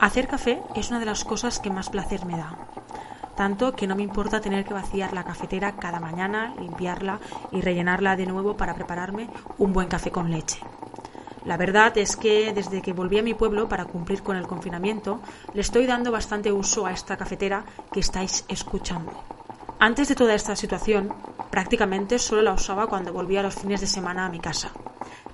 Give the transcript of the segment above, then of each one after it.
Hacer café es una de las cosas que más placer me da. Tanto que no me importa tener que vaciar la cafetera cada mañana, limpiarla y rellenarla de nuevo para prepararme un buen café con leche. La verdad es que desde que volví a mi pueblo para cumplir con el confinamiento, le estoy dando bastante uso a esta cafetera que estáis escuchando. Antes de toda esta situación, prácticamente solo la usaba cuando volvía los fines de semana a mi casa.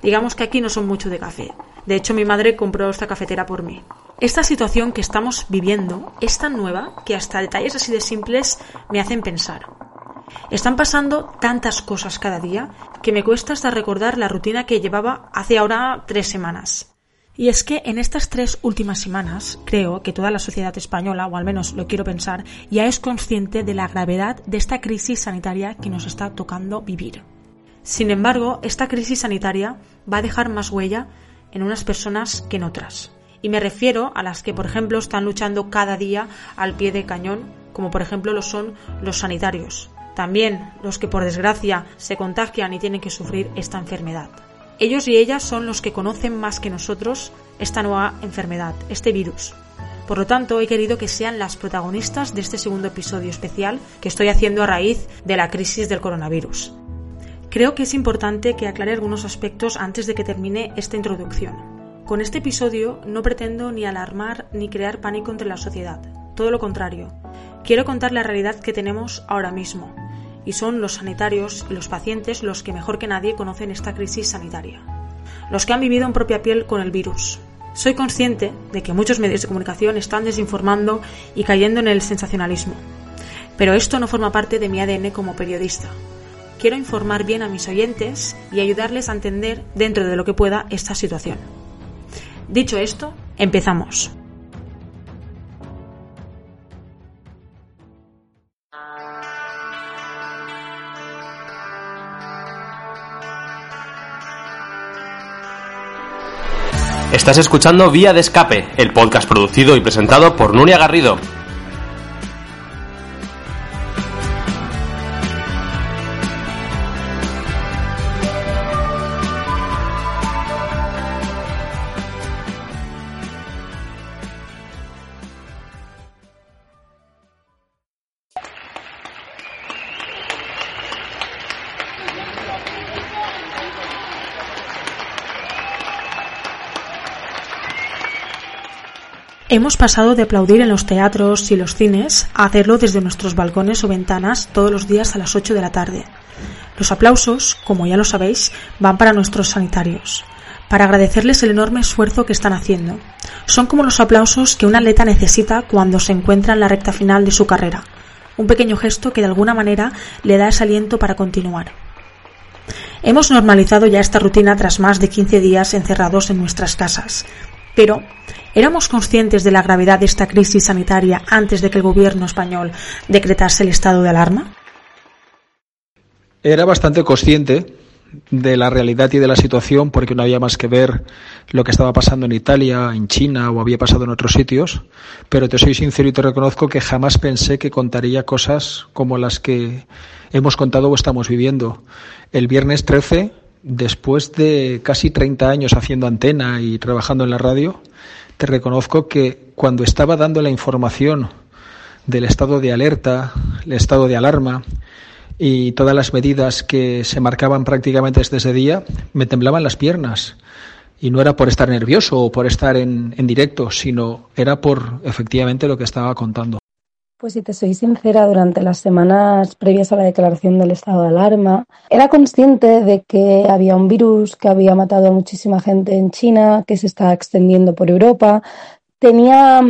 Digamos que aquí no son mucho de café. De hecho, mi madre compró esta cafetera por mí. Esta situación que estamos viviendo es tan nueva que hasta detalles así de simples me hacen pensar. Están pasando tantas cosas cada día que me cuesta hasta recordar la rutina que llevaba hace ahora tres semanas. Y es que en estas tres últimas semanas creo que toda la sociedad española, o al menos lo quiero pensar, ya es consciente de la gravedad de esta crisis sanitaria que nos está tocando vivir. Sin embargo, esta crisis sanitaria va a dejar más huella en unas personas que en otras. Y me refiero a las que, por ejemplo, están luchando cada día al pie de cañón, como por ejemplo lo son los sanitarios. También los que, por desgracia, se contagian y tienen que sufrir esta enfermedad. Ellos y ellas son los que conocen más que nosotros esta nueva enfermedad, este virus. Por lo tanto, he querido que sean las protagonistas de este segundo episodio especial que estoy haciendo a raíz de la crisis del coronavirus. Creo que es importante que aclare algunos aspectos antes de que termine esta introducción. Con este episodio no pretendo ni alarmar ni crear pánico entre la sociedad, todo lo contrario. Quiero contar la realidad que tenemos ahora mismo, y son los sanitarios y los pacientes los que mejor que nadie conocen esta crisis sanitaria, los que han vivido en propia piel con el virus. Soy consciente de que muchos medios de comunicación están desinformando y cayendo en el sensacionalismo, pero esto no forma parte de mi ADN como periodista. Quiero informar bien a mis oyentes y ayudarles a entender, dentro de lo que pueda, esta situación. Dicho esto, empezamos. Estás escuchando Vía de Escape, el podcast producido y presentado por Nuria Garrido. Hemos pasado de aplaudir en los teatros y los cines a hacerlo desde nuestros balcones o ventanas todos los días a las 8 de la tarde. Los aplausos, como ya lo sabéis, van para nuestros sanitarios, para agradecerles el enorme esfuerzo que están haciendo. Son como los aplausos que un atleta necesita cuando se encuentra en la recta final de su carrera, un pequeño gesto que de alguna manera le da ese aliento para continuar. Hemos normalizado ya esta rutina tras más de 15 días encerrados en nuestras casas, pero ¿Éramos conscientes de la gravedad de esta crisis sanitaria antes de que el gobierno español decretase el estado de alarma? Era bastante consciente de la realidad y de la situación porque no había más que ver lo que estaba pasando en Italia, en China o había pasado en otros sitios, pero te soy sincero y te reconozco que jamás pensé que contaría cosas como las que hemos contado o estamos viviendo. El viernes 13, después de casi 30 años haciendo antena y trabajando en la radio, te reconozco que cuando estaba dando la información del estado de alerta, el estado de alarma y todas las medidas que se marcaban prácticamente desde ese día, me temblaban las piernas. Y no era por estar nervioso o por estar en, en directo, sino era por efectivamente lo que estaba contando. Pues si te soy sincera, durante las semanas previas a la declaración del estado de alarma, era consciente de que había un virus que había matado a muchísima gente en China, que se estaba extendiendo por Europa. Tenía,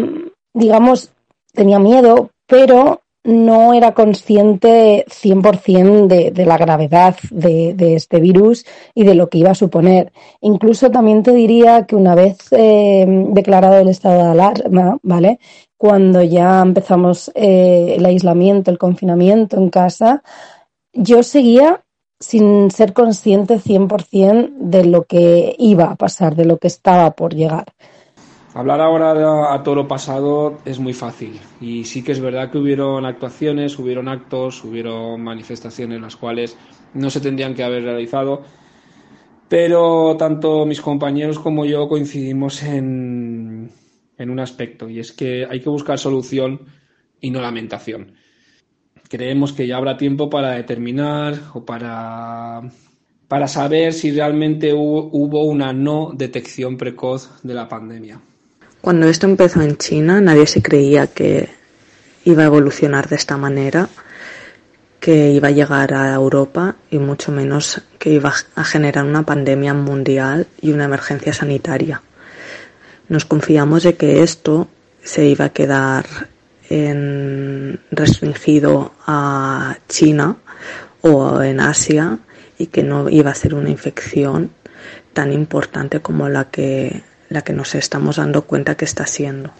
digamos, tenía miedo, pero no era consciente 100% de, de la gravedad de, este virus y de lo que iba a suponer. Incluso también te diría que una vez eh, declarado el estado de alarma, ¿vale? Cuando ya empezamos eh, el aislamiento, el confinamiento en casa, yo seguía sin ser consciente 100% de lo que iba a pasar, de lo que estaba por llegar. Hablar ahora a todo lo pasado es muy fácil y sí que es verdad que hubieron actuaciones, hubieron actos, hubieron manifestaciones las cuales no se tendrían que haber realizado, pero tanto mis compañeros como yo coincidimos en, en un aspecto, y es que hay que buscar solución y no lamentación. Creemos que ya habrá tiempo para determinar o para, para saber si realmente hubo, hubo una no detección precoz de la pandemia. Cuando esto empezó en China, nadie se creía que iba a evolucionar de esta manera, que iba a llegar a Europa y mucho menos que iba a generar una pandemia mundial y una emergencia sanitaria. Nos confiamos de que esto se iba a quedar en, restringido a China o en Asia y que no iba a ser una infección tan importante como la que, la que nos estamos dando cuenta que está siendo.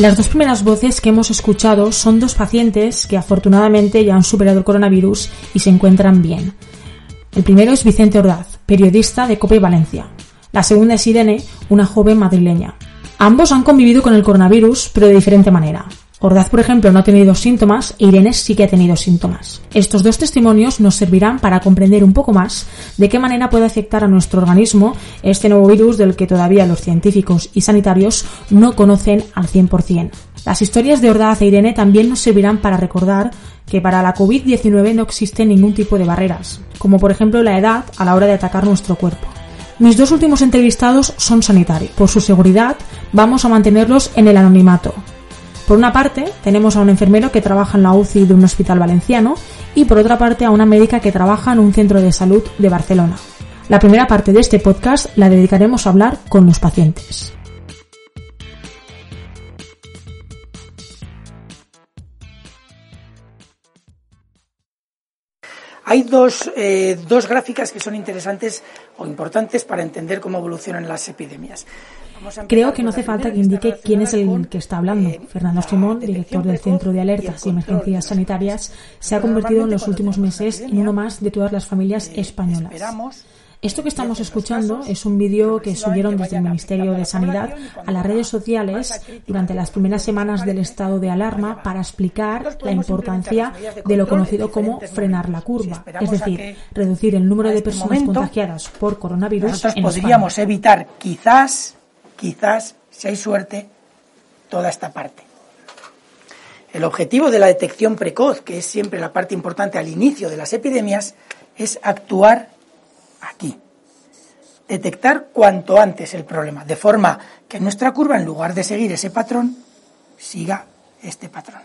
Las dos primeras voces que hemos escuchado son dos pacientes que afortunadamente ya han superado el coronavirus y se encuentran bien. El primero es Vicente Ordaz, periodista de Cope Valencia. La segunda es Irene, una joven madrileña. Ambos han convivido con el coronavirus, pero de diferente manera. Ordaz, por ejemplo, no ha tenido síntomas Irene sí que ha tenido síntomas. Estos dos testimonios nos servirán para comprender un poco más de qué manera puede afectar a nuestro organismo este nuevo virus del que todavía los científicos y sanitarios no conocen al 100%. Las historias de Ordaz e Irene también nos servirán para recordar que para la COVID-19 no existe ningún tipo de barreras, como por ejemplo la edad a la hora de atacar nuestro cuerpo. Mis dos últimos entrevistados son sanitarios. Por su seguridad, vamos a mantenerlos en el anonimato, por una parte, tenemos a un enfermero que trabaja en la UCI de un hospital valenciano y por otra parte a una médica que trabaja en un centro de salud de Barcelona. La primera parte de este podcast la dedicaremos a hablar con los pacientes. Hay dos, eh, dos gráficas que son interesantes o importantes para entender cómo evolucionan las epidemias. Creo que no hace falta que indique quién es el que está hablando. Eh, Fernando Simón, director del Centro de Alertas y Emergencias Sanitarias, se ha convertido en los últimos meses en uno más de todas las familias eh, españolas. Esto que estamos escuchando es un vídeo que subieron desde el Ministerio de Sanidad a las redes sociales durante las primeras semanas del estado de alarma para explicar la importancia de lo conocido como frenar la curva, es decir, reducir el número de este personas contagiadas por coronavirus. Nosotros podríamos evitar quizás quizás, si hay suerte, toda esta parte. El objetivo de la detección precoz, que es siempre la parte importante al inicio de las epidemias, es actuar aquí. Detectar cuanto antes el problema, de forma que nuestra curva, en lugar de seguir ese patrón, siga este patrón.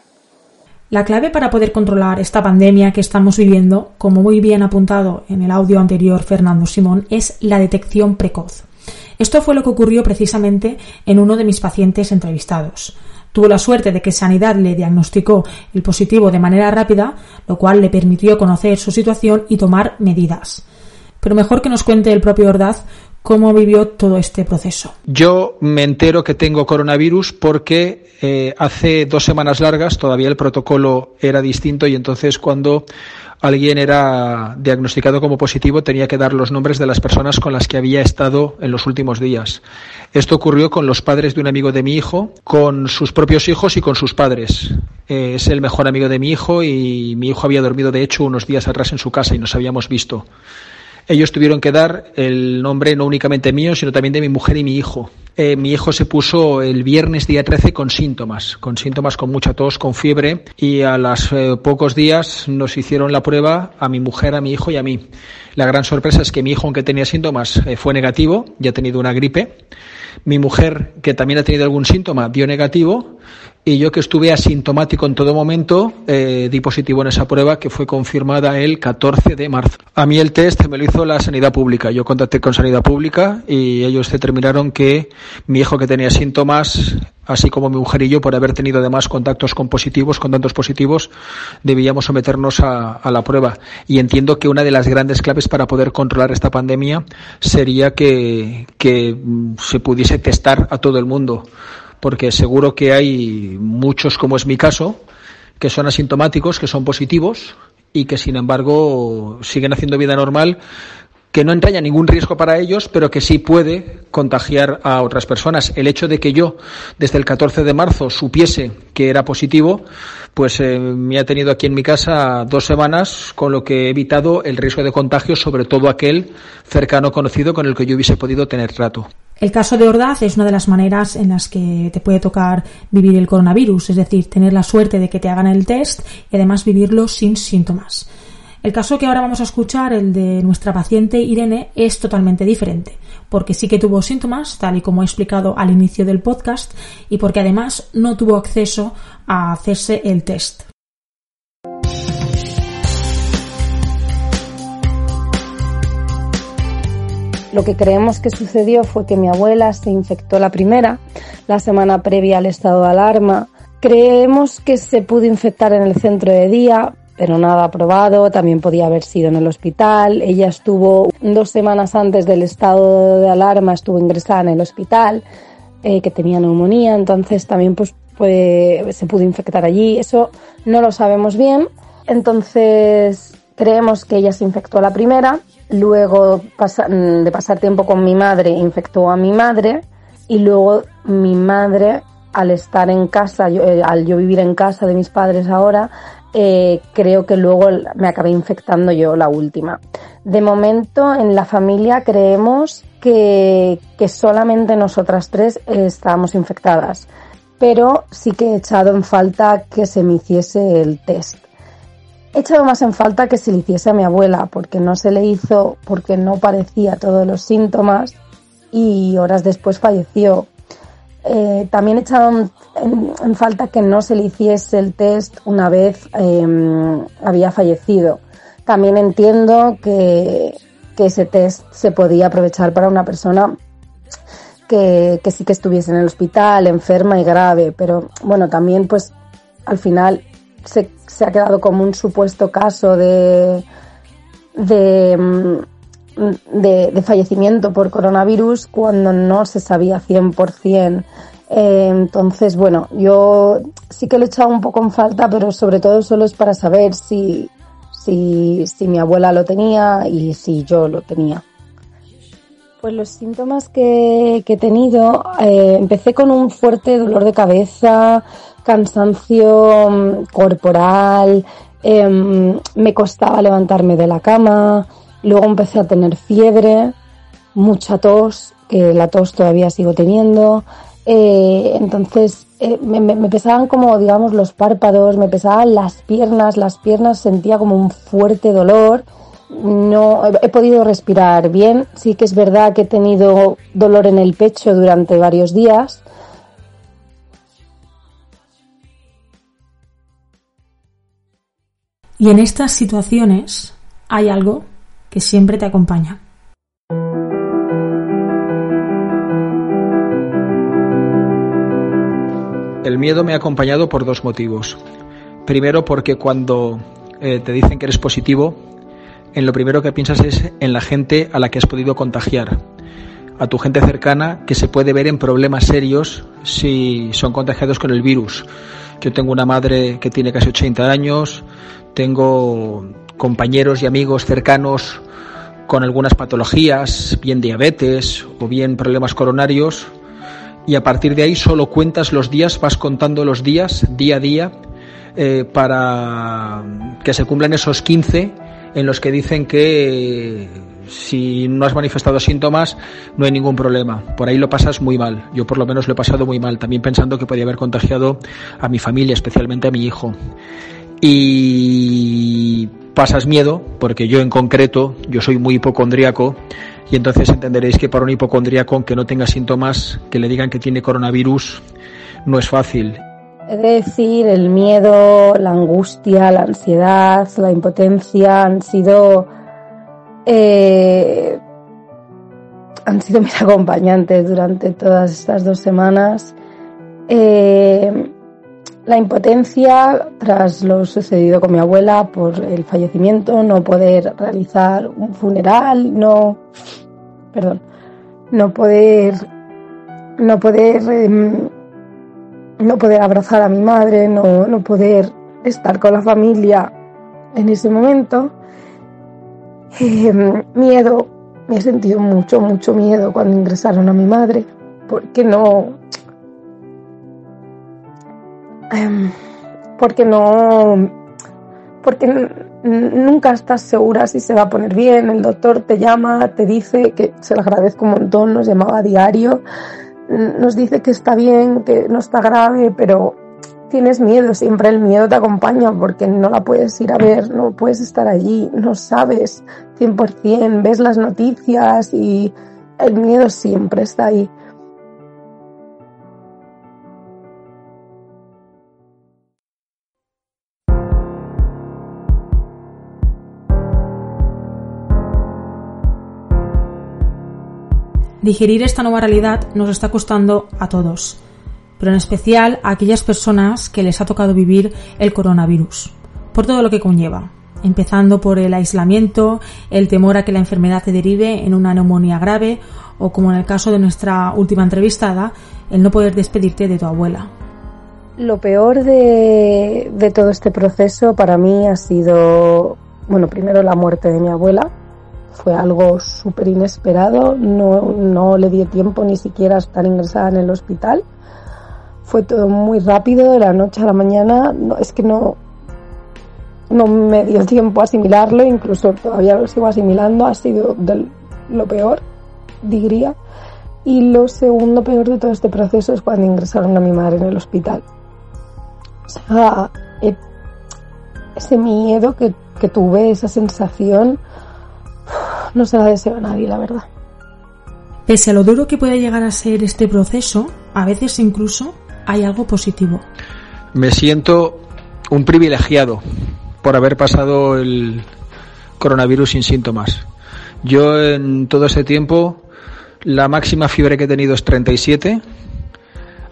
La clave para poder controlar esta pandemia que estamos viviendo, como muy bien apuntado en el audio anterior Fernando Simón, es la detección precoz. Esto fue lo que ocurrió precisamente en uno de mis pacientes entrevistados. Tuvo la suerte de que Sanidad le diagnosticó el positivo de manera rápida, lo cual le permitió conocer su situación y tomar medidas. Pero mejor que nos cuente el propio Ordaz cómo vivió todo este proceso. Yo me entero que tengo coronavirus porque eh, hace dos semanas largas todavía el protocolo era distinto y entonces cuando alguien era diagnosticado como positivo, tenía que dar los nombres de las personas con las que había estado en los últimos días. Esto ocurrió con los padres de un amigo de mi hijo, con sus propios hijos y con sus padres. Eh, es el mejor amigo de mi hijo y mi hijo había dormido de hecho unos días atrás en su casa y nos habíamos visto. Ellos tuvieron que dar el nombre no únicamente mío, sino también de mi mujer y mi hijo. Eh, mi hijo se puso el viernes día 13 con síntomas, con síntomas con mucha tos, con fiebre, y a los eh, pocos días nos hicieron la prueba a mi mujer, a mi hijo y a mí. La gran sorpresa es que mi hijo, aunque tenía síntomas, eh, fue negativo, ya ha tenido una gripe. Mi mujer, que también ha tenido algún síntoma, dio negativo y yo que estuve asintomático en todo momento, eh, di positivo en esa prueba que fue confirmada el 14 de marzo. A mí el test me lo hizo la sanidad pública. Yo contacté con sanidad pública y ellos determinaron que mi hijo que tenía síntomas, así como mi mujer y yo, por haber tenido además contactos con positivos, con tantos positivos, debíamos someternos a, a la prueba. Y entiendo que una de las grandes claves para poder controlar esta pandemia sería que, que se pudiese testar a todo el mundo porque seguro que hay muchos, como es mi caso, que son asintomáticos, que son positivos y que sin embargo siguen haciendo vida normal que no entraña ningún riesgo para ellos, pero que sí puede contagiar a otras personas. El hecho de que yo, desde el 14 de marzo, supiese que era positivo, pues eh, me ha tenido aquí en mi casa dos semanas, con lo que he evitado el riesgo de contagio, sobre todo aquel cercano conocido con el que yo hubiese podido tener trato. El caso de Ordaz es una de las maneras en las que te puede tocar vivir el coronavirus, es decir, tener la suerte de que te hagan el test y además vivirlo sin síntomas. El caso que ahora vamos a escuchar, el de nuestra paciente Irene, es totalmente diferente, porque sí que tuvo síntomas, tal y como he explicado al inicio del podcast, y porque además no tuvo acceso a hacerse el test. Lo que creemos que sucedió fue que mi abuela se infectó la primera, la semana previa al estado de alarma. Creemos que se pudo infectar en el centro de día, pero nada probado, también podía haber sido en el hospital. Ella estuvo dos semanas antes del estado de alarma, estuvo ingresada en el hospital, eh, que tenía neumonía, entonces también pues, se pudo infectar allí. Eso no lo sabemos bien, entonces creemos que ella se infectó a la primera, luego de pasar tiempo con mi madre infectó a mi madre y luego mi madre al estar en casa, eh, al yo vivir en casa de mis padres ahora, eh, creo que luego me acabé infectando yo la última. De momento en la familia creemos que, solamente nosotras tres estábamos infectadas, pero sí que he echado en falta que se me hiciese el test. He echado más en falta que se le hiciese a mi abuela, porque no se le hizo, porque no parecía todos los síntomas y horas después falleció. Eh, también he echado en, falta que no se le hiciese el test una vez em, había fallecido. También entiendo que, ese test se podía aprovechar para una persona que, sí que estuviese en el hospital, enferma y grave, pero bueno, también pues al final se, ha quedado como un supuesto caso de, de, em, de, fallecimiento por coronavirus cuando no se sabía 100%. Eh, entonces, bueno, yo sí que lo he echado un poco en falta, pero sobre todo solo es para saber si, si, si mi abuela lo tenía y si yo lo tenía. Pues los síntomas que, he tenido, eh, empecé con un fuerte dolor de cabeza, cansancio mm, corporal, em, me costaba levantarme de la cama, Luego empecé a tener fiebre, mucha tos, que la tos todavía sigo teniendo. Eh, entonces eh, me, pesaban como, digamos, los párpados, me pesaban las piernas, las piernas sentía como un fuerte dolor. No he, podido respirar bien. Sí que es verdad que he tenido dolor en el pecho durante varios días. Y en estas situaciones hay algo que siempre te acompaña. El miedo me ha acompañado por dos motivos. Primero porque cuando eh, te dicen que eres positivo, en lo primero que piensas es en la gente a la que has podido contagiar, a tu gente cercana que se puede ver en problemas serios si son contagiados con el virus. Yo tengo una madre que tiene casi 80 años, tengo compañeros y amigos cercanos con algunas patologías, bien diabetes o bien problemas coronarios, y a partir de ahí solo cuentas los días, vas contando los días día a día eh, para que se cumplan esos 15 en los que dicen que si no has manifestado síntomas no hay ningún problema. Por ahí lo pasas muy mal. Yo por lo menos lo he pasado muy mal, también pensando que podía haber contagiado a mi familia, especialmente a mi hijo. Y pasas miedo, porque yo en concreto, yo soy muy hipocondríaco, y entonces entenderéis que para un hipocondríaco, aunque no tenga síntomas, que le digan que tiene coronavirus, no es fácil. Es decir, el miedo, la angustia, la ansiedad, la impotencia han sido eh, han sido mis acompañantes durante todas estas dos semanas. Eh, la impotencia tras lo sucedido con mi abuela por el fallecimiento, no poder realizar un funeral, no, perdón, no poder, no poder, em, no poder abrazar a mi madre, no, no poder estar con la familia en ese momento. Em, miedo he sentido mucho, mucho miedo cuando ingresaron a mi madre, porque no... Em, porque no... Porque nunca estás segura si se va a poner bien, el doctor te llama, te dice, que se lo agradezco un montón, nos llamaba a diario, nos dice que está bien, que no está grave, pero tienes miedo, siempre el miedo te acompaña porque no la puedes ir a ver, no puedes estar allí, no sabes 100%, ves las noticias y el miedo siempre está ahí. Digerir esta nueva realidad nos está costando a todos pero en especial a aquellas personas que les ha tocado vivir el coronavirus, por todo lo que conlleva, empezando por el aislamiento, el temor a que la enfermedad te derive en una neumonía grave o como en el caso de nuestra última entrevistada, el no poder despedirte de tu abuela. Lo peor de, de todo este proceso para mí ha sido, bueno, primero la muerte de mi abuela. Fue algo súper inesperado, no, no le dio tiempo ni siquiera a estar ingresada en el hospital fue todo muy rápido, de la noche a la mañana. No, es que no, no me dio tiempo a asimilarlo, incluso todavía lo sigo asimilando. Ha sido lo peor, diría. Y lo segundo peor de todo este proceso es cuando ingresaron a mi madre en el hospital. O sea, eh, ese miedo que, que tuve, esa sensación, no se la deseo a nadie, la verdad. Pese a lo duro que puede llegar a ser este proceso, a veces incluso hay algo positivo. Me siento un privilegiado por haber pasado el coronavirus sin síntomas. Yo en todo ese tiempo la máxima fiebre que he tenido es 37,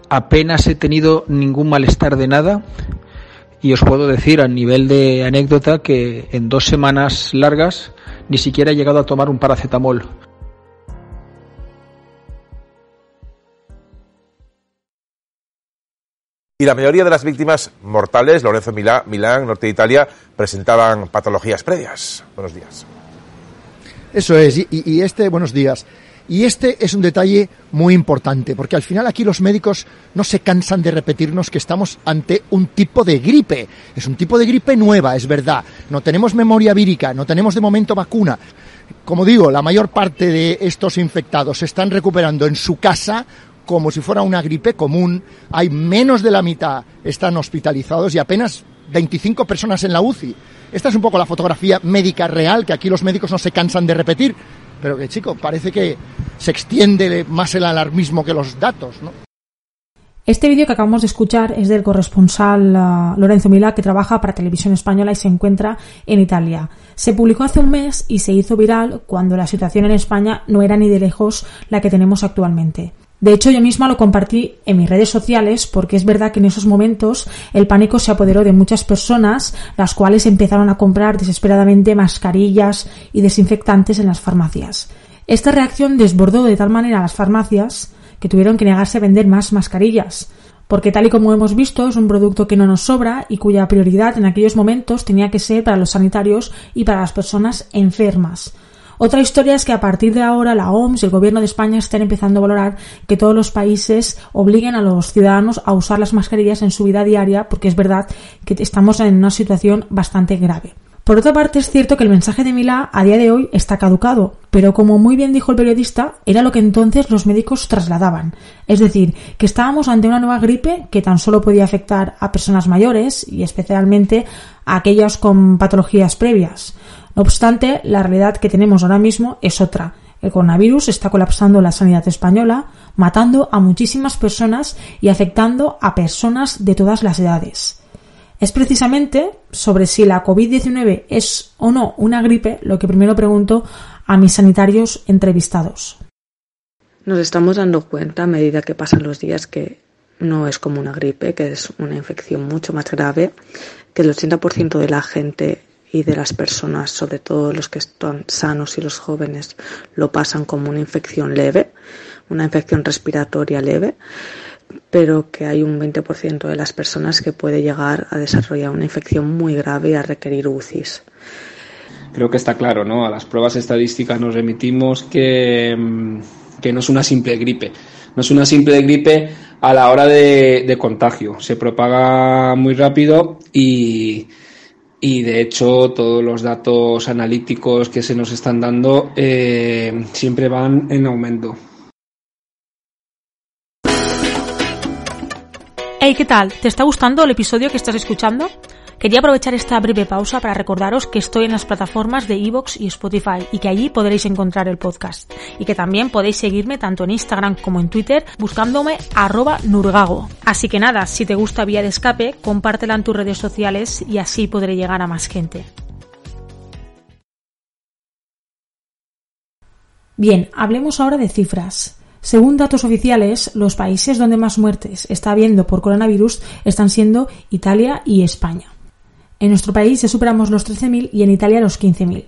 apenas he tenido ningún malestar de nada y os puedo decir a nivel de anécdota que en dos semanas largas ni siquiera he llegado a tomar un paracetamol. Y la mayoría de las víctimas mortales, Lorenzo Milán, Milán, norte de Italia, presentaban patologías previas. Buenos días. Eso es, y, este, buenos días. Y este es un detalle muy importante, porque al final aquí los médicos no se cansan de repetirnos que estamos ante un tipo de gripe. Es un tipo de gripe nueva, es verdad. No tenemos memoria vírica, no tenemos de momento vacuna. Como digo, la mayor parte de estos infectados se están recuperando en su casa como si fuera una gripe común, hay menos de la mitad están hospitalizados y apenas 25 personas en la UCI. Esta es un poco la fotografía médica real que aquí los médicos no se cansan de repetir, pero que chico, parece que se extiende más el alarmismo que los datos, ¿no? Este vídeo que acabamos de escuchar es del corresponsal uh, Lorenzo Milá que trabaja para Televisión Española y se encuentra en Italia. Se publicó hace un mes y se hizo viral cuando la situación en España no era ni de lejos la que tenemos actualmente. De hecho, yo misma lo compartí en mis redes sociales porque es verdad que en esos momentos el pánico se apoderó de muchas personas, las cuales empezaron a comprar desesperadamente mascarillas y desinfectantes en las farmacias. Esta reacción desbordó de tal manera a las farmacias que tuvieron que negarse a vender más mascarillas, porque tal y como hemos visto es un producto que no nos sobra y cuya prioridad en aquellos momentos tenía que ser para los sanitarios y para las personas enfermas. Otra historia es que a partir de ahora la OMS y el gobierno de España están empezando a valorar que todos los países obliguen a los ciudadanos a usar las mascarillas en su vida diaria porque es verdad que estamos en una situación bastante grave. Por otra parte, es cierto que el mensaje de Milá a día de hoy está caducado, pero como muy bien dijo el periodista, era lo que entonces los médicos trasladaban. Es decir, que estábamos ante una nueva gripe que tan solo podía afectar a personas mayores y especialmente a aquellas con patologías previas. No obstante, la realidad que tenemos ahora mismo es otra. El coronavirus está colapsando la sanidad española, matando a muchísimas personas y afectando a personas de todas las edades. Es precisamente sobre si la COVID-19 es o no una gripe lo que primero pregunto a mis sanitarios entrevistados. Nos estamos dando cuenta a medida que pasan los días que no es como una gripe, que es una infección mucho más grave, que el 80% de la gente y de las personas, sobre todo los que están sanos y los jóvenes, lo pasan como una infección leve, una infección respiratoria leve, pero que hay un 20% de las personas que puede llegar a desarrollar una infección muy grave y a requerir UCIs. creo que está claro, ¿no? A las pruebas estadísticas nos remitimos que, mm, que no es una simple gripe. No es una simple gripe a la hora de, contagio. Se propaga muy rápido y, y, de hecho todos los datos analíticos que se nos están dando eh, siempre van en aumento. Hey, ¿qué tal? ¿Te está gustando el episodio que estás escuchando? Quería aprovechar esta breve pausa para recordaros que estoy en las plataformas de Evox y Spotify y que allí podréis encontrar el podcast. Y que también podéis seguirme tanto en Instagram como en Twitter buscándome arroba nurgago. Así que nada, si te gusta Vía de Escape, compártela en tus redes sociales y así podré llegar a más gente. Bien, hablemos ahora de cifras. Según datos oficiales, los países donde más muertes está habiendo por coronavirus están siendo Italia y España. En nuestro país ya superamos los 13.000 y en Italia los 15.000.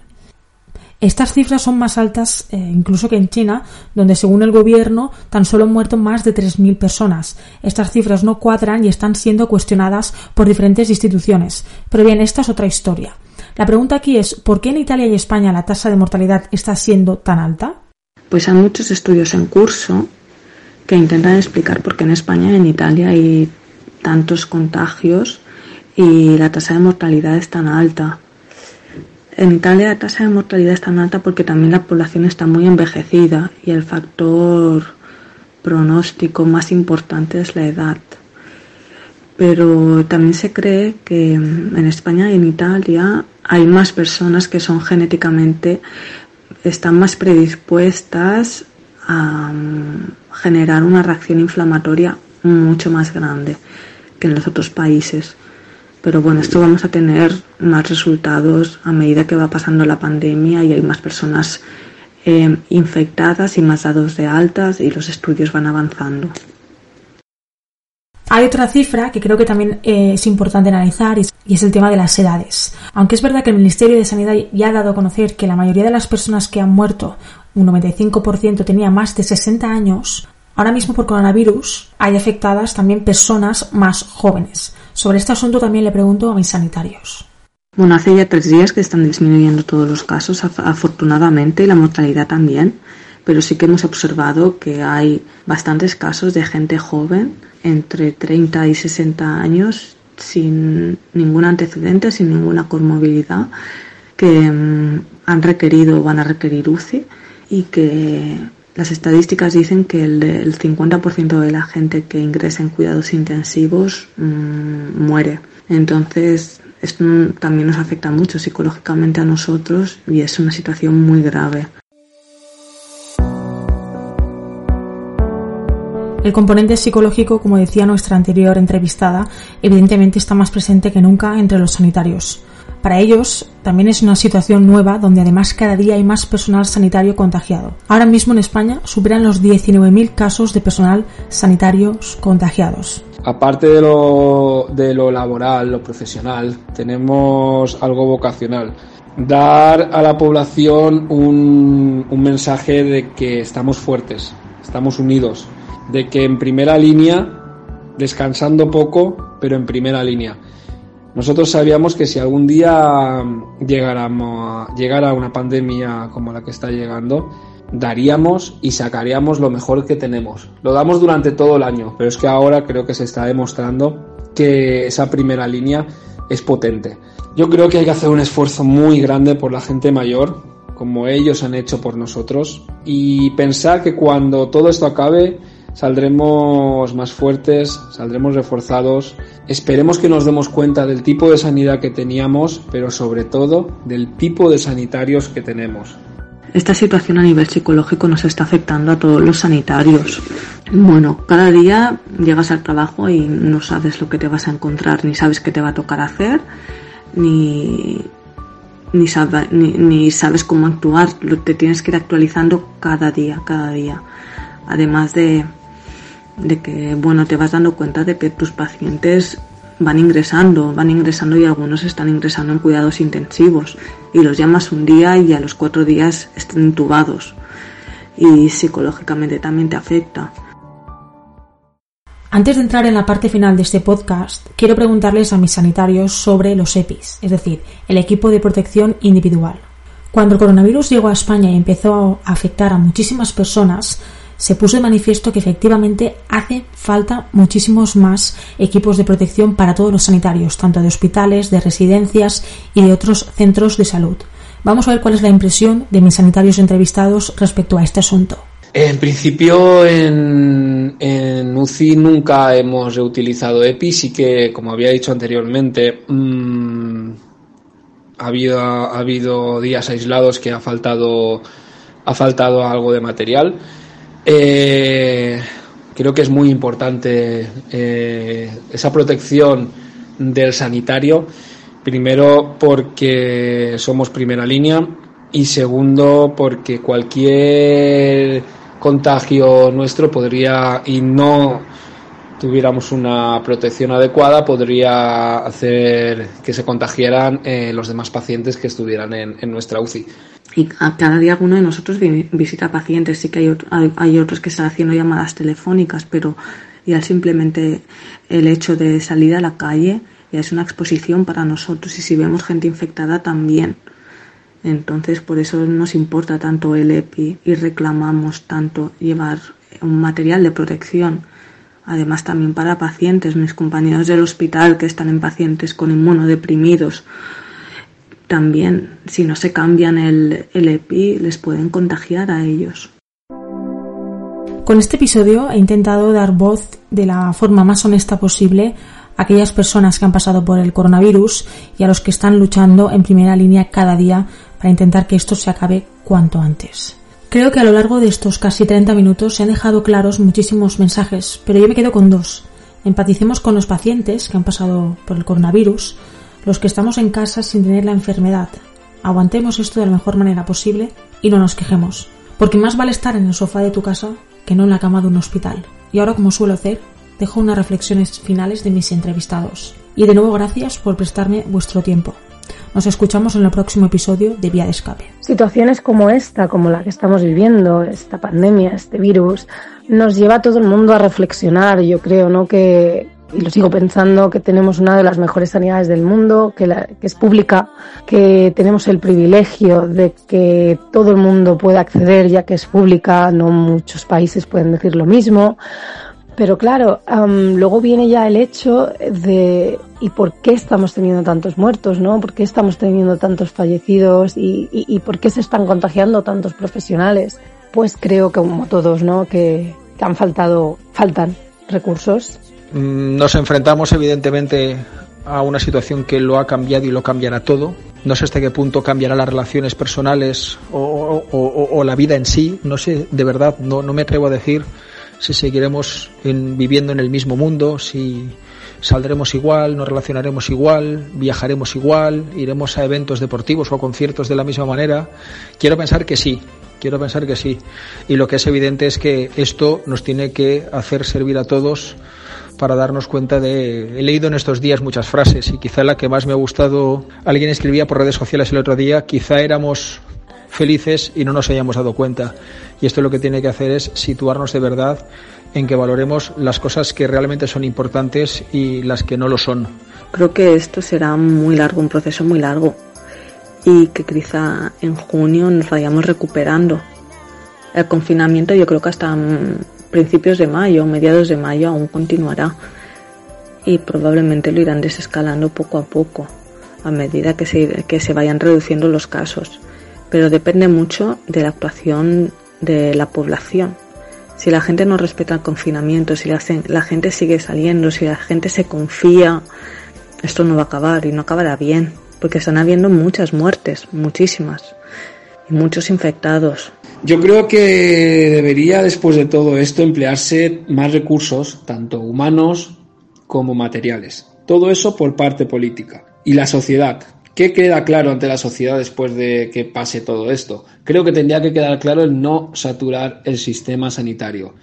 Estas cifras son más altas eh, incluso que en China, donde según el gobierno tan solo han muerto más de 3.000 personas. Estas cifras no cuadran y están siendo cuestionadas por diferentes instituciones. Pero bien, esta es otra historia. La pregunta aquí es, ¿por qué en Italia y España la tasa de mortalidad está siendo tan alta? Pues hay muchos estudios en curso que intentan explicar por qué en España y en Italia hay tantos contagios y la tasa de mortalidad es tan alta. En Italia la tasa de mortalidad es tan alta porque también la población está muy envejecida y el factor pronóstico más importante es la edad. Pero también se cree que en España y en Italia hay más personas que son genéticamente, están más predispuestas a mm, generar una reacción inflamatoria mucho más grande que en los otros países. Pero bueno, esto vamos a tener más resultados a medida que va pasando la pandemia y hay más personas eh, infectadas y más dados de altas y los estudios van avanzando. Hay otra cifra que creo que también eh, es importante analizar y es el tema de las edades. Aunque es verdad que el Ministerio de Sanidad ya ha dado a conocer que la mayoría de las personas que han muerto, un 95% tenía más de 60 años, ahora mismo por coronavirus hay afectadas también personas más jóvenes. Sobre este asunto también le pregunto a mis sanitarios. Bueno, hace ya tres días que están disminuyendo todos los casos, afortunadamente, y la mortalidad también, pero sí que hemos observado que hay bastantes casos de gente joven, entre 30 y 60 años, sin ningún antecedente, sin ninguna comorbilidad, que mm, han requerido o van a requerir UCI y que las estadísticas dicen que el, 50% de la gente que ingresa en cuidados intensivos mm, muere. Entonces, esto también nos afecta mucho psicológicamente a nosotros y es una situación muy grave. El componente psicológico, como decía nuestra anterior entrevistada, evidentemente está más presente que nunca entre los sanitarios. Para ellos también es una situación nueva donde además cada día hay más personal sanitario contagiado. Ahora mismo en España superan los 19.000 casos de personal sanitario contagiados. Aparte de lo, laboral, lo profesional, tenemos algo vocacional. Dar a la población un mensaje de que estamos fuertes, estamos unidos, de que en primera línea, descansando poco, pero en primera línea nosotros sabíamos que si algún día llegáramos, llegara una pandemia como la que está llegando, daríamos y sacaríamos lo mejor que tenemos. Lo damos durante todo el año, pero es que ahora creo que se está demostrando que esa primera línea es potente. Yo creo que hay que hacer un esfuerzo muy grande por la gente mayor, como ellos han hecho por nosotros, y pensar que cuando todo esto acabe, saldremos más fuertes, saldremos reforzados. Esperemos que nos demos cuenta del tipo de sanidad que teníamos, pero sobre todo del tipo de sanitarios que tenemos. Esta situación a nivel psicológico nos está afectando a todos los sanitarios. Bueno, cada día llegas al trabajo y no sabes lo que te vas a encontrar, ni sabes qué te va a tocar hacer, ni, ni, ni sabes cómo actuar. Te tienes que ir actualizando cada día, cada día. Además de, de que, bueno, te vas dando cuenta de que tus pacientes van ingresando, van ingresando y algunos están ingresando en cuidados intensivos y los llamas un día y a los cuatro días están intubados y psicológicamente también te afecta. Antes de entrar en la parte final de este podcast, quiero preguntarles a mis sanitarios sobre los EPIs, es decir, el equipo de protección individual. Cuando el coronavirus llegó a España y empezó a afectar a muchísimas personas, se puso de manifiesto que efectivamente hace falta muchísimos más equipos de protección para todos los sanitarios, tanto de hospitales, de residencias y de otros centros de salud. Vamos a ver cuál es la impresión de mis sanitarios entrevistados respecto a este asunto. En principio, en, UCI nunca hemos reutilizado EPI, sí que, como había dicho anteriormente, mm, ha, habido, ha habido días aislados que ha faltado, ha faltado algo de material. Eh, creo que es muy importante eh, esa protección del sanitario, primero porque somos primera línea y segundo porque cualquier contagio nuestro podría y no tuviéramos una protección adecuada podría hacer que se contagiaran eh, los demás pacientes que estuvieran en, en nuestra UCI. Y cada día alguno de nosotros visita pacientes, sí que hay, hay, otros que están haciendo llamadas telefónicas, pero ya simplemente el hecho de salir a la calle ya es una exposición para nosotros y si vemos gente infectada también. Entonces por eso nos importa tanto el EPI y reclamamos tanto llevar un material de protección. Además también para pacientes, mis compañeros del hospital que están en pacientes con inmunodeprimidos también, si no se cambian el, EPI, les pueden contagiar a ellos. Con este episodio he intentado dar voz de la forma más honesta posible a aquellas personas que han pasado por el coronavirus y a los que están luchando en primera línea cada día para intentar que esto se acabe cuanto antes. Creo que a lo largo de estos casi 30 minutos se han dejado claros muchísimos mensajes, pero yo me quedo con dos. Empaticemos con los pacientes que han pasado por el coronavirus, los que estamos en casa sin tener la enfermedad. Aguantemos esto de la mejor manera posible y no nos quejemos, porque más vale estar en el sofá de tu casa que no en la cama de un hospital. Y ahora, como suelo hacer, dejo unas reflexiones finales de mis entrevistados. Y de nuevo gracias por prestarme vuestro tiempo. Nos escuchamos en el próximo episodio de Vía de Escape. Situaciones como esta, como la que estamos viviendo, esta pandemia, este virus, nos lleva a todo el mundo a reflexionar. Yo creo, ¿no? Que y lo sigo pensando, que tenemos una de las mejores sanidades del mundo, que, que, es pública, que tenemos el privilegio de que todo el mundo pueda acceder ya que es pública, no muchos países pueden decir lo mismo. Pero claro, luego viene ya el hecho de ¿y por qué estamos teniendo tantos muertos, no? ¿Por qué estamos teniendo tantos fallecidos y, y, por qué se están contagiando tantos profesionales? Pues creo que como todos, ¿no? Que, que han faltado, faltan recursos Mm, nos enfrentamos evidentemente a una situación que lo ha cambiado y lo cambiará todo. No sé hasta qué punto cambiará las relaciones personales o, la vida en sí. No sé, de verdad, no, no me atrevo a decir si seguiremos viviendo en el mismo mundo, si saldremos igual, nos relacionaremos igual, viajaremos igual, iremos a eventos deportivos o a conciertos de la misma manera. Quiero pensar que sí, quiero pensar que sí. Y lo que es evidente es que esto nos tiene que hacer servir a todos para darnos cuenta de... He leído en estos días muchas frases y quizá la que más me ha gustado, alguien escribía por redes sociales el otro día, quizá éramos felices y no nos hayamos dado cuenta. Y esto lo que tiene que hacer es situarnos de verdad en que valoremos las cosas que realmente son importantes y las que no lo son. Creo que esto será muy largo, un proceso muy largo y que quizá en junio nos vayamos recuperando. El confinamiento yo creo que hasta principios de mayo, mediados de mayo aún continuará y probablemente lo irán desescalando poco a poco a medida que se, que se vayan reduciendo los casos. Pero depende mucho de la actuación de la población. Si la gente no respeta el confinamiento, si la, gente sigue saliendo, si la gente se confía, esto no va a acabar y no acabará bien, porque están habiendo muchas muertes, muchísimas, y muchos infectados. Yo creo que debería, después de todo esto, emplearse más recursos, tanto humanos como materiales. Todo eso por parte política. Y la sociedad. ¿Qué queda claro ante la sociedad después de que pase todo esto? Creo que tendría que quedar claro el no saturar el sistema sanitario.